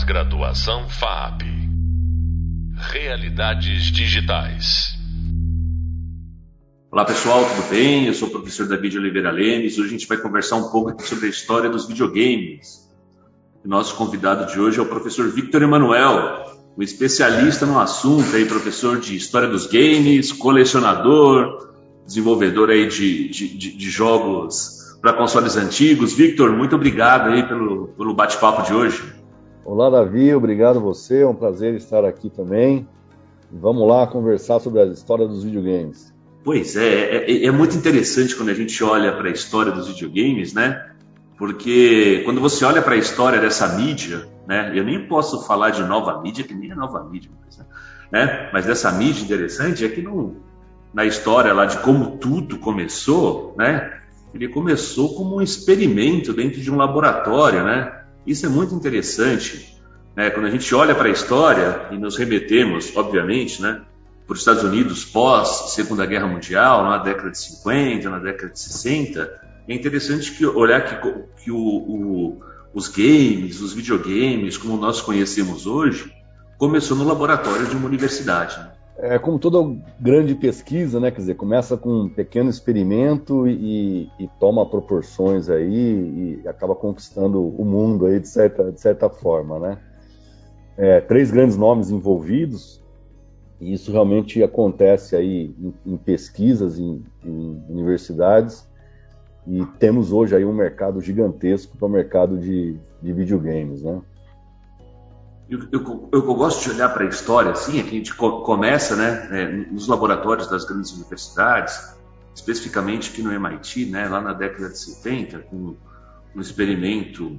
Pós-graduação FAP. Realidades digitais. Olá pessoal, tudo bem? Eu sou o professor David Oliveira Lemes. Hoje a gente vai conversar um pouco sobre a história dos videogames. Nosso convidado de hoje é o professor Victor Emanuel, um especialista no assunto, aí, professor de história dos games, colecionador, desenvolvedor aí de, de, de, de jogos para consoles antigos. Victor, muito obrigado aí pelo, pelo bate-papo de hoje. Olá, Davi, obrigado você, é um prazer estar aqui também. Vamos lá conversar sobre a história dos videogames. Pois é, é, é muito interessante quando a gente olha para a história dos videogames, né? Porque quando você olha para a história dessa mídia, né? Eu nem posso falar de nova mídia, que nem é nova mídia, né? Mas dessa mídia interessante é que não, na história lá de como tudo começou, né? Ele começou como um experimento dentro de um laboratório, né? Isso é muito interessante. Né? Quando a gente olha para a história e nos remetemos, obviamente, né, para os Estados Unidos pós Segunda Guerra Mundial, na década de 50, na década de 60, é interessante que olhar que, que o, o, os games, os videogames, como nós conhecemos hoje, começou no laboratório de uma universidade. Né? É como toda grande pesquisa, né? Quer dizer, começa com um pequeno experimento e, e toma proporções aí e acaba conquistando o mundo aí de certa, de certa forma, né? É, três grandes nomes envolvidos e isso realmente acontece aí em, em pesquisas em, em, universidades e temos hoje aí um mercado gigantesco para o mercado de, de videogames, né? Eu, eu, eu, gosto de olhar para a história assim, é que a gente começa né, é, nos laboratórios das grandes universidades, especificamente aqui no MIT, né, lá na década de 70, com um experimento,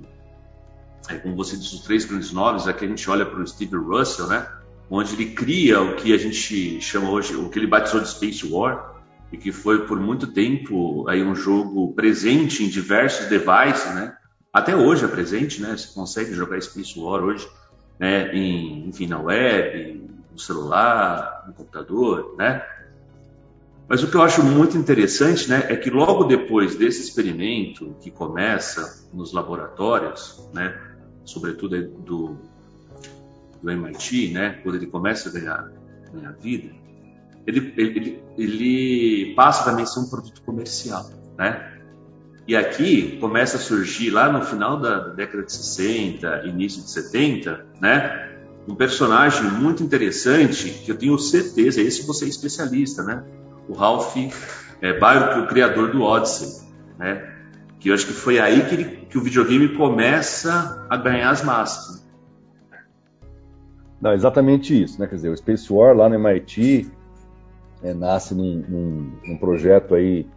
é, como você disse, os três grandes nomes, aqui a gente olha para o Steve Russell, né, onde ele cria o que a gente chama hoje, o que ele batizou de Space War, e que foi por muito tempo aí um jogo presente em diversos devices, né? Até hoje é presente, né? Você consegue jogar Space War hoje né, em, enfim, na web, no celular, no computador, né? Mas o que eu acho muito interessante, né, é que logo depois desse experimento que começa nos laboratórios, né, sobretudo do, do MIT, né, quando ele começa a ganhar, ganhar vida, ele, ele, ele passa também a ser um produto comercial, né? E aqui começa a surgir, lá no final da década de 60, início de 70, né? Um personagem muito interessante, que eu tenho certeza, esse você é especialista, né? O Ralph é, Baio, o criador do Odyssey, né? Que eu acho que foi aí que, ele, que o videogame começa a ganhar as massas. Não, exatamente isso, né? Quer dizer, o Space War lá no MIT é, nasce num, num, num projeto aí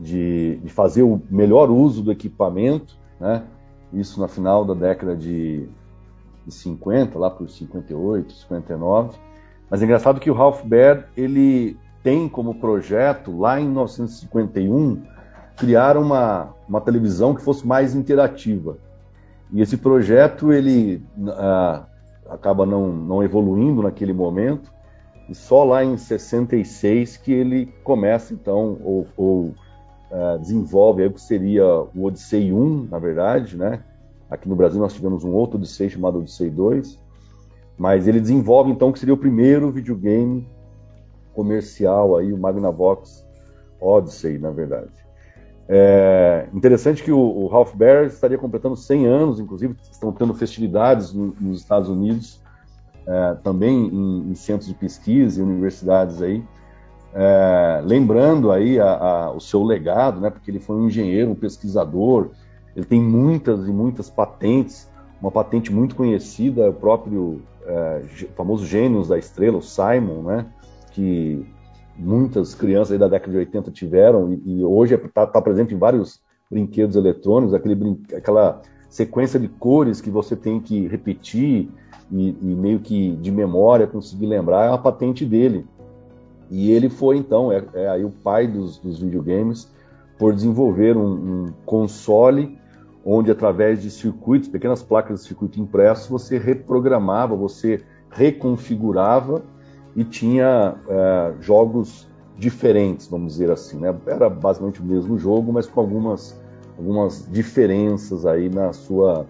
de, de, fazer o melhor uso do equipamento, né? Isso na final da década de, de 50, lá por 58, 59. Mas é engraçado que o Ralph Baer, ele tem como projeto, lá em 1951, criar uma, uma televisão que fosse mais interativa. E esse projeto, ele ah, acaba não, não evoluindo naquele momento, e só lá em 66 que ele começa, então, ou, ou uh, desenvolve aí o que seria o Odyssey 1, na verdade, né? Aqui no Brasil nós tivemos um outro Odyssey chamado Odyssey 2, mas ele desenvolve então o que seria o primeiro videogame comercial aí, o Magnavox Odyssey, na verdade. É interessante que o, o Ralph Baer estaria completando 100 anos, inclusive estão tendo festividades no, nos Estados Unidos, é, também em, em, centros de pesquisa e universidades aí, é, lembrando aí a, a, o seu legado, né, porque ele foi um engenheiro, um pesquisador, ele tem muitas e muitas patentes, uma patente muito conhecida, o próprio é, famoso Gênios da Estrela, o Simon, né, que muitas crianças da década de 80 tiveram e, e hoje está tá presente em vários brinquedos eletrônicos, aquele brin aquela sequência de cores que você tem que repetir e, e meio que de memória conseguir lembrar, é uma patente dele. E ele foi, então, é, é aí o pai dos, dos, videogames, por desenvolver um, um, console onde, através de circuitos, pequenas placas de circuito impresso, você reprogramava, você reconfigurava e tinha é, jogos diferentes, vamos dizer assim. Né? Era basicamente o mesmo jogo, mas com algumas, algumas diferenças aí na sua,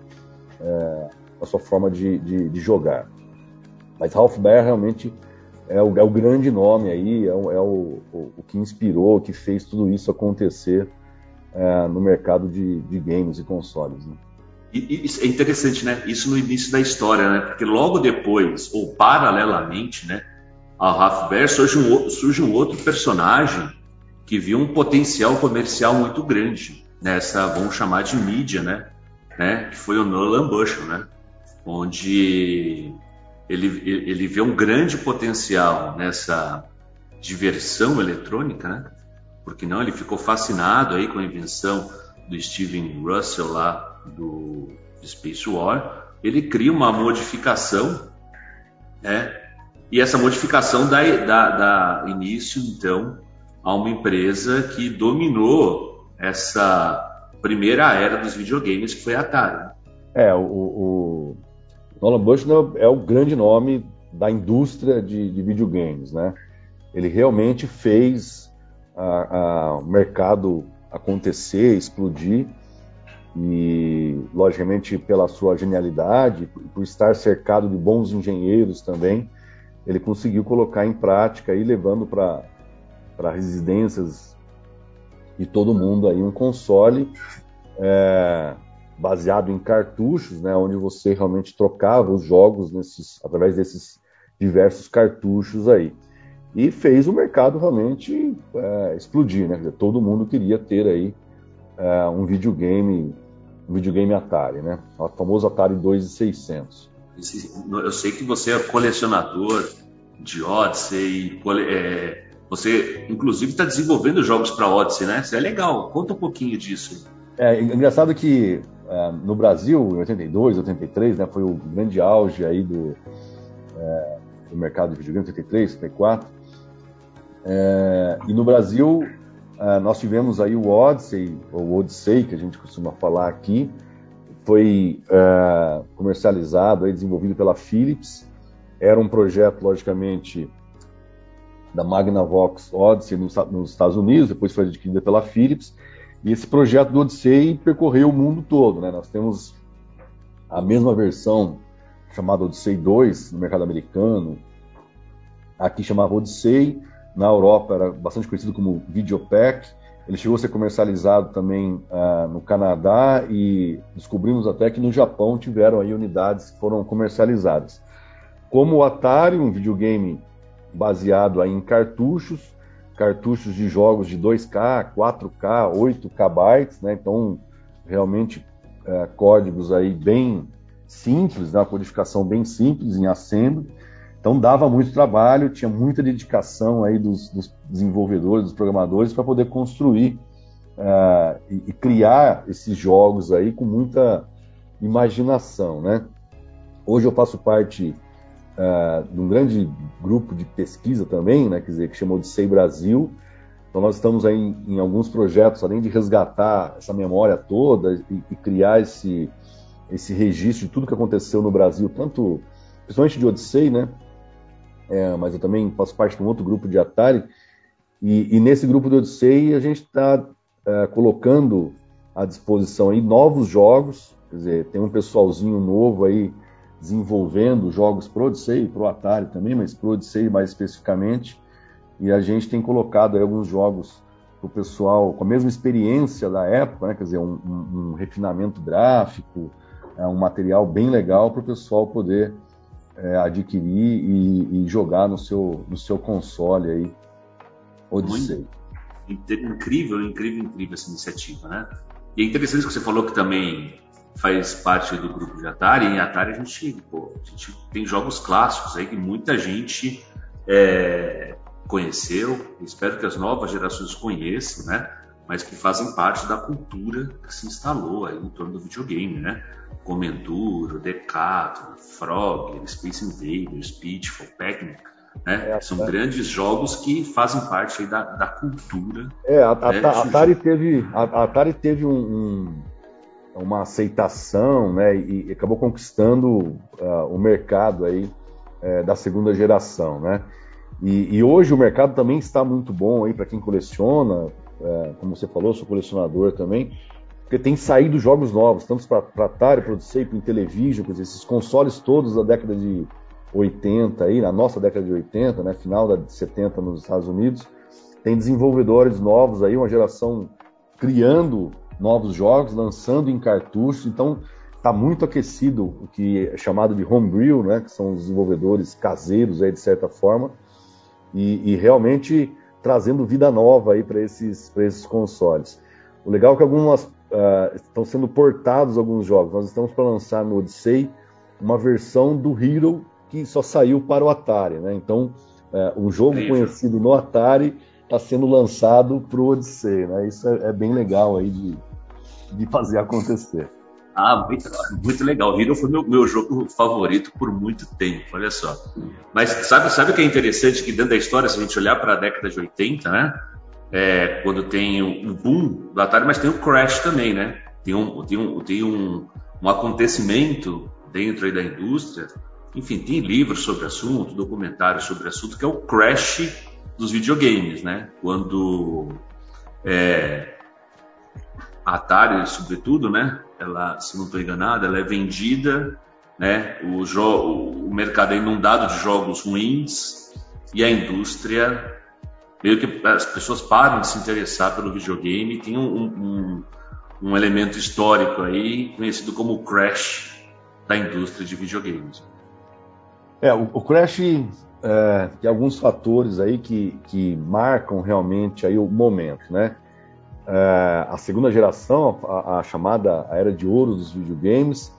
é, a sua forma de, de, de jogar. Mas Ralph Baer realmente é o, é o grande nome aí, é, o, é o, o, que inspirou, que fez tudo isso acontecer é, no mercado de, de, games e consoles. Né? E, e, é interessante, né? Isso no início da história, né? Porque logo depois, ou paralelamente, né, Ralph Baer surge um, surge um outro personagem que viu um potencial comercial muito grande nessa, vamos chamar de mídia, né? né? Que foi o Nolan Bushnell, né? Onde ele, ele vê um grande potencial nessa diversão eletrônica, né? Porque não, ele ficou fascinado aí com a invenção do Steven Russell lá do Space War. Ele cria uma modificação, né? E essa modificação dá, dá, dá início, então, a uma empresa que dominou essa primeira era dos videogames, que foi a Atari. É, o, o Nolan Bushnell é o grande nome da indústria de, de videogames, né? Ele realmente fez a, a, o mercado acontecer, explodir e, logicamente, pela sua genialidade, por estar cercado de bons engenheiros também, ele conseguiu colocar em prática e levando para para residências de todo mundo aí um console é, baseado em cartuchos, né, onde você realmente trocava os jogos nesses, através desses diversos cartuchos aí. E fez o mercado realmente é, explodir, né? Dizer, todo mundo queria ter aí é, um videogame, um videogame Atari, né? O famoso Atari 2600. Eu sei que você é colecionador de Odyssey, é, você, inclusive, está desenvolvendo jogos para Odyssey, né? Isso é legal. Conta um pouquinho disso. É engraçado que é, no Brasil, em 82, 83, né, foi o grande auge aí do, é, do mercado de videogame, 83, 84. É, e no Brasil, é, nós tivemos aí o Odyssey, ou Odyssey, que a gente costuma falar aqui, foi é, comercializado, aí, desenvolvido pela Philips. Era um projeto, logicamente, da Magnavox Odyssey nos, nos Estados Unidos, depois foi adquirida pela Philips. E esse projeto do Odyssey percorreu o mundo todo. Né? Nós temos a mesma versão chamada Odyssey 2 no mercado americano. Aqui chamava Odyssey, na Europa era bastante conhecido como Videopack. Ele chegou a ser comercializado também uh, no Canadá e descobrimos até que no Japão tiveram aí unidades que foram comercializadas. Como o Atari, um videogame baseado aí em cartuchos, cartuchos de jogos de 2K, 4K, 8KB, né? Então, realmente é, códigos aí bem simples, né? uma codificação bem simples em assembly. Então dava muito trabalho, tinha muita dedicação aí dos, dos desenvolvedores, dos programadores para poder construir uh, e, e, criar esses jogos aí com muita imaginação, né? Hoje eu faço parte uh, de um grande grupo de pesquisa também, né, quer dizer, que chamou de SEI Brasil. Então nós estamos aí em, em alguns projetos, além de resgatar essa memória toda e, e, criar esse, esse registro de tudo que aconteceu no Brasil, tanto principalmente de Odyssey, né? É, mas eu também faço parte de um outro grupo de Atari. E, e nesse grupo de Odyssey a gente está é, colocando à disposição aí novos jogos, quer dizer, tem um pessoalzinho novo aí desenvolvendo jogos pro Odyssey, pro Atari também, mas pro Odyssey mais especificamente. E a gente tem colocado alguns jogos para o pessoal com a mesma experiência da época, né? quer dizer, um, um, um refinamento gráfico, é, um material bem legal para o pessoal poder é, adquirir e, e, jogar no seu, no seu console aí, Odyssey. Incrível, incrível, incrível essa iniciativa, né? E é interessante que você falou que também faz parte do grupo de Atari. Em Atari a gente, pô, a gente tem jogos clássicos aí que muita gente é, conheceu. Espero que as novas gerações conheçam, né? Mas que fazem parte da cultura que se instalou aí em torno do videogame, né? Como Enduro, Decathlon, Frog, Space Invaders, Pitfall, Pac-Man. Né? É, São grandes jogos que fazem parte da, da cultura. É, a, né? a, a Atari teve, a Atari teve um, um, uma aceitação, né, e, acabou conquistando uh, o mercado aí uh, da segunda geração, né? E, e, hoje o mercado também está muito bom aí para quem coleciona, uh, como você falou, sou colecionador também. porque tem saído jogos novos, tanto para Atari, para Odyssey, para Intellivision, quer dizer, esses consoles todos da década de 80 aí, na nossa década de 80, né, final da de 70 nos Estados Unidos, tem desenvolvedores novos aí, uma geração criando novos jogos, lançando em cartucho, então está muito aquecido o que é chamado de homebrew, né, que são os desenvolvedores caseiros aí de certa forma, e, e realmente trazendo vida nova aí para esses, esses consoles. O legal é que algumas uh, estão sendo portados alguns jogos. Nós estamos para lançar no Odyssey uma versão do Hero que só saiu para o Atari, né? Então, uh, um jogo conhecido no Atari está sendo lançado para o Odyssey, né? Isso é, é, bem legal aí de, de fazer acontecer. Ah, muito, muito legal. Hero foi meu, meu jogo favorito por muito tempo, olha só. Mas sabe, sabe o que é interessante que dentro da história, se a gente olhar para a década de 80, né? É, quando tem o, boom do Atari, mas tem o crash também, né? Tem um, tem um, tem um, um acontecimento dentro da indústria. Enfim, tem livros sobre assunto, documentários sobre assunto, que é o crash dos videogames, né? Quando é, a Atari, sobretudo, né? Ela, se não estou enganado, ela é vendida, né? O, o mercado é inundado de jogos ruins e a indústria meio que as pessoas param de se interessar pelo videogame. Tem um, um, um elemento histórico aí conhecido como o crash da indústria de videogames. É, o, o crash é, tem alguns fatores aí que, que marcam realmente aí o momento, né? É, a segunda geração, a, a, chamada a era de ouro dos videogames,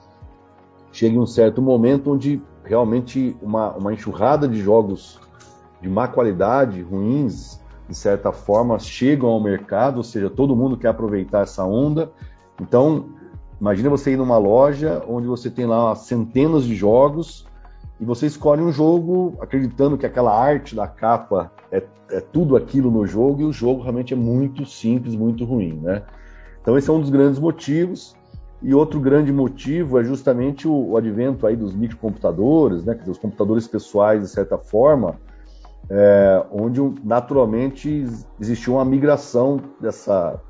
chega em um certo momento onde realmente uma, uma enxurrada de jogos de má qualidade, ruins, de certa forma, chegam ao mercado, ou seja, todo mundo quer aproveitar essa onda. Então, imagine você ir numa loja onde você tem lá centenas de jogos e você escolhe um jogo acreditando que aquela arte da capa é, é, tudo aquilo no jogo e o jogo realmente é muito simples, muito ruim, né? Então esse é um dos grandes motivos. E outro grande motivo é justamente o, o advento aí dos microcomputadores, né? Dizer, os computadores pessoais, de certa forma, é, onde naturalmente existiu uma migração dessa,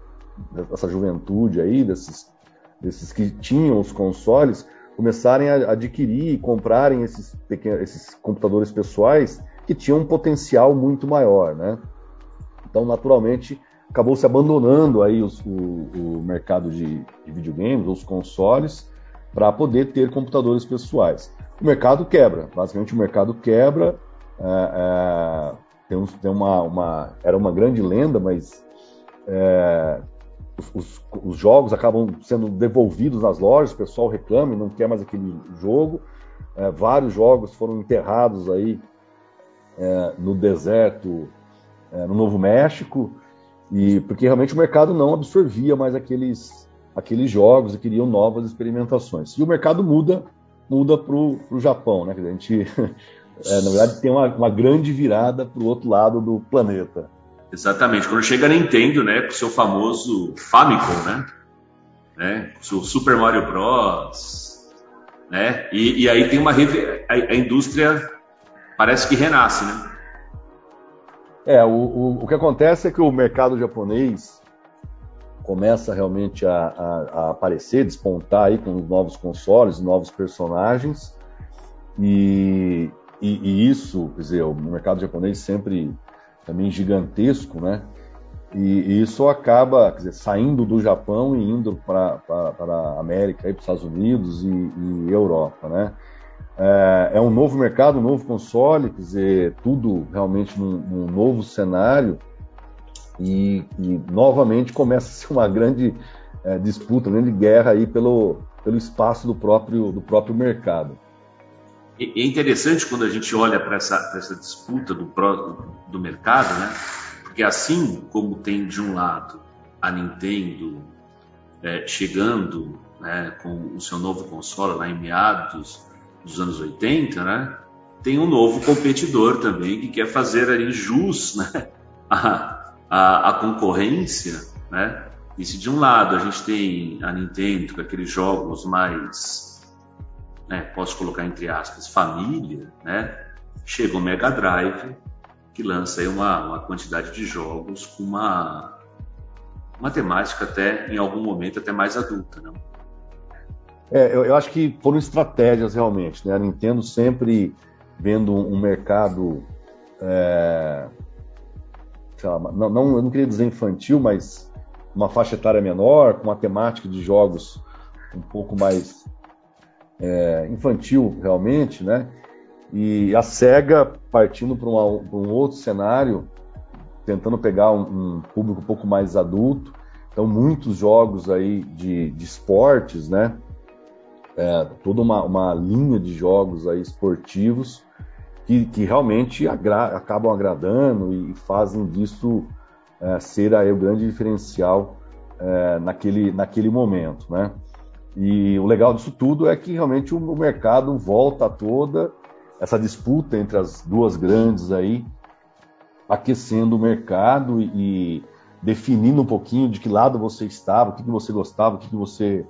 dessa juventude aí, desses, desses que tinham os consoles, começarem a adquirir e comprarem esses, pequenos, esses computadores pessoais que tinham um potencial muito maior, né? Então, naturalmente, acabou se abandonando aí os, o, o, mercado de, de videogames, os consoles, para poder ter computadores pessoais. O mercado quebra, basicamente o mercado quebra. É, é, tem, tem uma, uma, era uma grande lenda, mas é, os, os, jogos acabam sendo devolvidos nas lojas, o pessoal reclama e não quer mais aquele jogo. É, vários jogos foram enterrados aí é, no deserto, é, no Novo México, e porque realmente o mercado não absorvia mais aqueles, aqueles jogos e queriam novas experimentações. E o mercado muda muda para o Japão, né? A gente, é, na verdade, tem uma, uma grande virada para o outro lado do planeta. Exatamente. Quando chega a Nintendo, né, com o seu famoso Famicom, né, né, o Super Mario Bros, né, e, e aí tem uma a, a, indústria parece que renasce, né? É, o, o, o, que acontece é que o mercado japonês começa realmente a, a, a aparecer, despontar aí com os novos consoles, novos personagens, e, e, e isso, quer dizer, o mercado japonês sempre também gigantesco, né? E, isso acaba dizer, saindo do Japão e indo para a América, para os Estados Unidos e, e Europa, né? É, é, um novo mercado, um novo console, quer dizer, tudo realmente num, num novo cenário e, e, novamente começa a ser uma grande é, disputa, grande guerra aí pelo, pelo espaço do próprio, do próprio mercado. É interessante quando a gente olha para essa, essa, disputa do, do mercado, né? Porque assim como tem de um lado a Nintendo é, chegando né, com o seu novo console lá em meados dos anos 80, né? Tem um novo competidor também que quer fazer ali jus né, a, a, a concorrência, né? E se de um lado a gente tem a Nintendo com aqueles jogos mais né, posso colocar entre aspas, família, né, chega o Mega Drive, que lança aí uma, uma quantidade de jogos com uma, uma temática até, em algum momento, até mais adulta, não? É, eu, eu, acho que foram estratégias realmente, né? A Nintendo sempre vendo um, mercado, é, lá, não, não, eu não queria dizer infantil, mas uma faixa etária menor, com uma temática de jogos um pouco mais é, infantil realmente, né? E a SEGA partindo para um outro cenário, tentando pegar um, um, público um pouco mais adulto. Então, muitos jogos aí de, de esportes, né? É, toda uma, uma linha de jogos aí esportivos que, que realmente agra acabam agradando e fazem disso é, ser aí o grande diferencial é, naquele, naquele momento, né? E o legal disso tudo é que realmente o, mercado volta toda essa disputa entre as duas grandes aí, aquecendo o mercado e definindo um pouquinho de que lado você estava, o que, que você gostava, o que, que você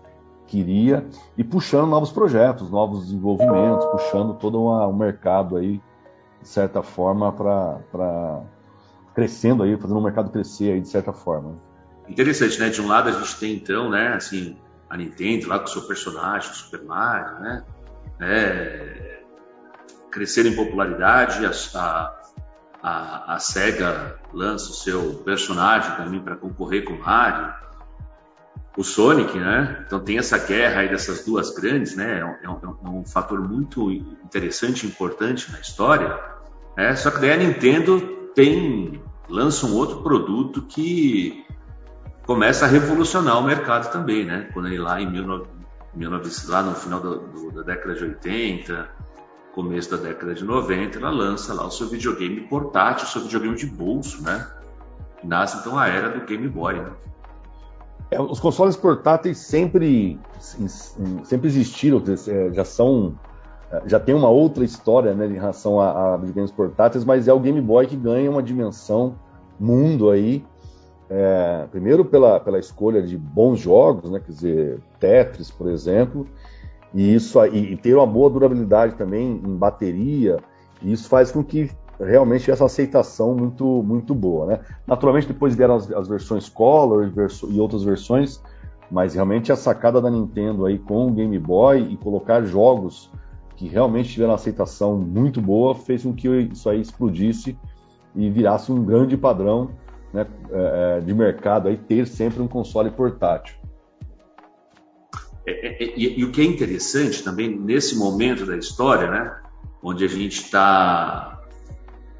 queria, e puxando novos projetos, novos desenvolvimentos, puxando todo o um mercado aí, de certa forma, para crescendo aí, fazendo o mercado crescer aí, de certa forma. Interessante, né? De um lado a gente tem então, né, assim, a Nintendo lá com o seu personagem, o Super Mario, né? É, crescer em popularidade, a, a, a SEGA lança o seu personagem também para concorrer com o Mario, o Sonic, né? Então tem essa guerra aí dessas duas grandes, né? É um, é um é fator muito interessante importante na história. Né? Só que daí a Nintendo tem lança um outro produto que começa a revolucionar o mercado também, né? Quando ele lá em 19, 19 lá no final do, do, da década de 80, começo da década de 90, ela lança lá o seu videogame portátil, o seu videogame de bolso, né? Nasce então a era do Game Boy. Né? É, os consoles portáteis sempre, sempre existiram, é, já são é, já tem uma outra história né, em relação a, a videogames portáteis, mas é o Game Boy que ganha uma dimensão mundo aí. É, primeiro pela, pela escolha de bons jogos, né, quer dizer, Tetris, por exemplo, e isso e ter uma boa durabilidade também em bateria, e isso faz com que realmente essa aceitação muito muito boa, né? Naturalmente depois vieram as, as versões Color e outras versões, mas realmente a sacada da Nintendo aí com o Game Boy e colocar jogos que realmente tiveram aceitação muito boa fez com que isso aí explodisse e virasse um grande padrão né, é, é, de mercado aí ter sempre um console portátil. É, e, e, o que é interessante também nesse momento da história, né, onde a gente está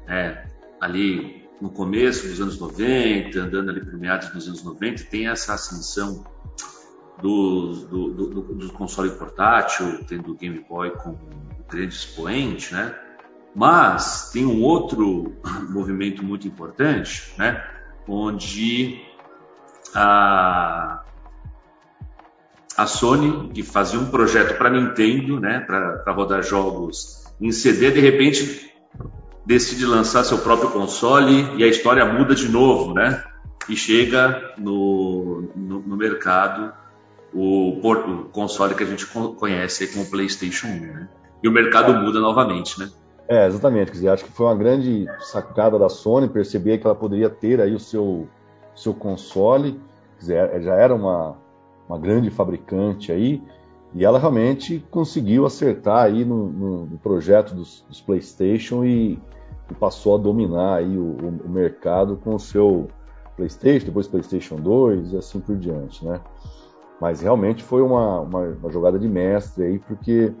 é, ali no começo dos anos 90, andando ali para meados dos anos 90, tem essa ascensão do, do, do, do console portátil, tendo o Game Boy como grande expoente, né? Mas tem um outro movimento muito importante, né? Onde a, a Sony, que fazia um projeto para Nintendo, né, para rodar jogos em CD, de repente decide lançar seu próprio console e a história muda de novo, né? E chega no, no, no mercado o, o, console que a gente conhece como PlayStation 1, né? E o mercado muda novamente, né? É, exatamente. Quer dizer, acho que foi uma grande sacada da Sony perceber que ela poderia ter aí o seu, seu console. Quer dizer, já era uma, uma grande fabricante aí, e ela realmente conseguiu acertar aí no, no, no projeto dos, dos PlayStation e, e, passou a dominar aí o, o, mercado com o seu PlayStation, depois PlayStation 2 e assim por diante, né? Mas realmente foi uma, uma, uma jogada de mestre aí, porque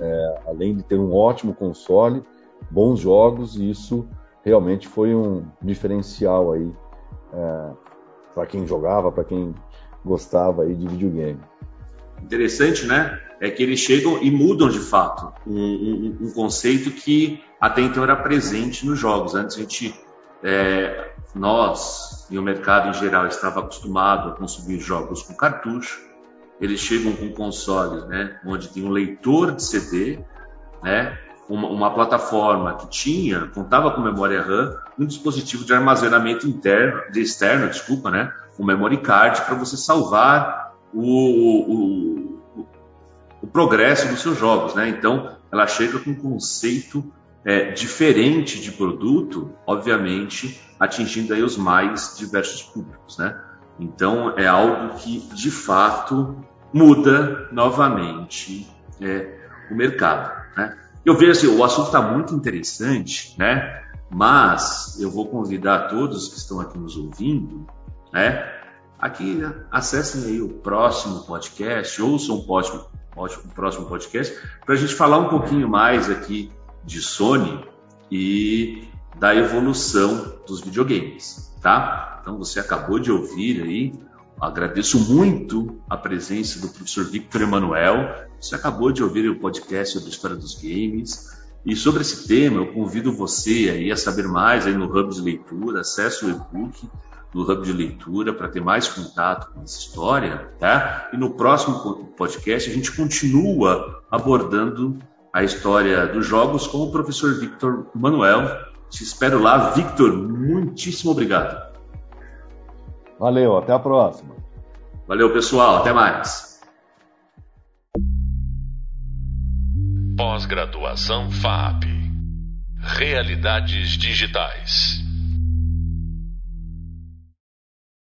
é, além de ter um ótimo console, bons jogos, isso realmente foi um diferencial aí é, para quem jogava, para quem gostava aí de videogame. Interessante, né? É que eles chegam e mudam de fato um, um, um conceito que até então era presente nos jogos. Antes a gente, é, nós e o mercado em geral estava acostumado a consumir jogos com cartucho. Eles chegam com consoles, né? Onde tem um leitor de CD, né? Uma, uma, plataforma que tinha, contava com memória RAM, um dispositivo de armazenamento interno, de externo, desculpa, né? um memory card para você salvar o, o, o, o, progresso dos seus jogos, né? Então, ela chega com um conceito é, diferente de produto, obviamente, atingindo aí os mais diversos públicos, né? Então é algo que de fato muda novamente é, o mercado. Né? Eu vejo assim, o assunto está muito interessante, né? mas eu vou convidar todos que estão aqui nos ouvindo, né? Aqui acessem aí o próximo podcast, ouçam o próximo, o próximo podcast, para a gente falar um pouquinho mais aqui de Sony e da evolução dos videogames, tá? Então você acabou de ouvir aí, agradeço muito a presença do professor Victor Emanuel, você acabou de ouvir o podcast sobre a história dos games, e sobre esse tema eu convido você aí a saber mais aí no Hub de Leitura, acesse o e-book no Hub de Leitura para ter mais contato com essa história, tá? E no próximo podcast a gente continua abordando a história dos jogos com o professor Victor Manuel. Te espero lá, Victor. Muitíssimo obrigado. Valeu, até a próxima. Valeu, pessoal. Até mais. Pós-graduação FAP. Realidades digitais.